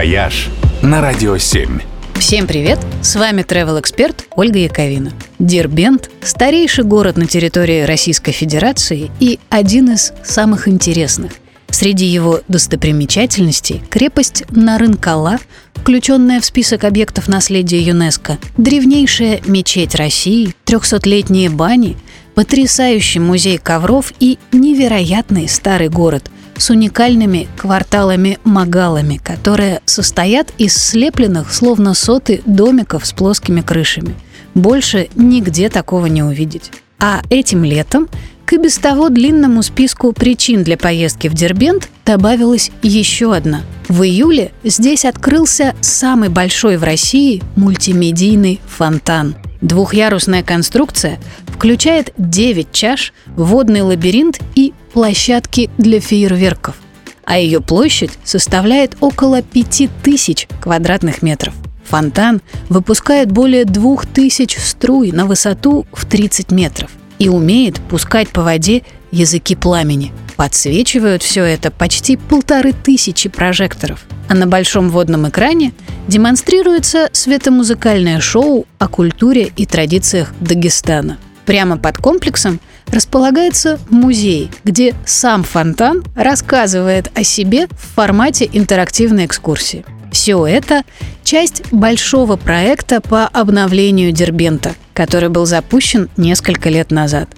«Вояж» на Радио 7. Всем привет! С вами travel эксперт Ольга Яковина. Дербент – старейший город на территории Российской Федерации и один из самых интересных. Среди его достопримечательностей – крепость Нарынкала, включенная в список объектов наследия ЮНЕСКо, древнейшая мечеть России, 300-летние бани, потрясающий музей ковров и невероятный старый город – с уникальными кварталами-магалами, которые состоят из слепленных, словно соты, домиков с плоскими крышами. Больше нигде такого не увидеть. А этим летом к и без того длинному списку причин для поездки в Дербент добавилась еще одна. В июле здесь открылся самый большой в России мультимедийный фонтан. Двухъярусная конструкция включает 9 чаш, водный лабиринт и площадки для фейерверков, а ее площадь составляет около 5000 квадратных метров. Фонтан выпускает более 2000 струй на высоту в 30 метров и умеет пускать по воде языки пламени. Подсвечивают все это почти полторы тысячи прожекторов. А на большом водном экране демонстрируется светомузыкальное шоу о культуре и традициях Дагестана. Прямо под комплексом располагается музей, где сам фонтан рассказывает о себе в формате интерактивной экскурсии. Все это – часть большого проекта по обновлению Дербента, который был запущен несколько лет назад.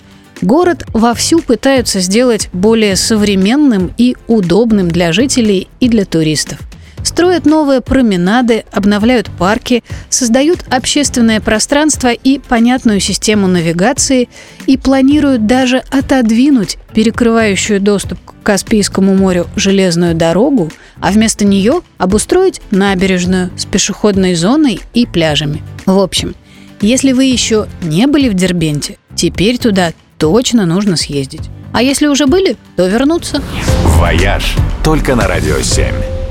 Город вовсю пытаются сделать более современным и удобным для жителей и для туристов – строят новые променады, обновляют парки, создают общественное пространство и понятную систему навигации и планируют даже отодвинуть перекрывающую доступ к Каспийскому морю железную дорогу, а вместо нее обустроить набережную с пешеходной зоной и пляжами. В общем, если вы еще не были в Дербенте, теперь туда точно нужно съездить. А если уже были, то вернуться. «Вояж» только на «Радио 7».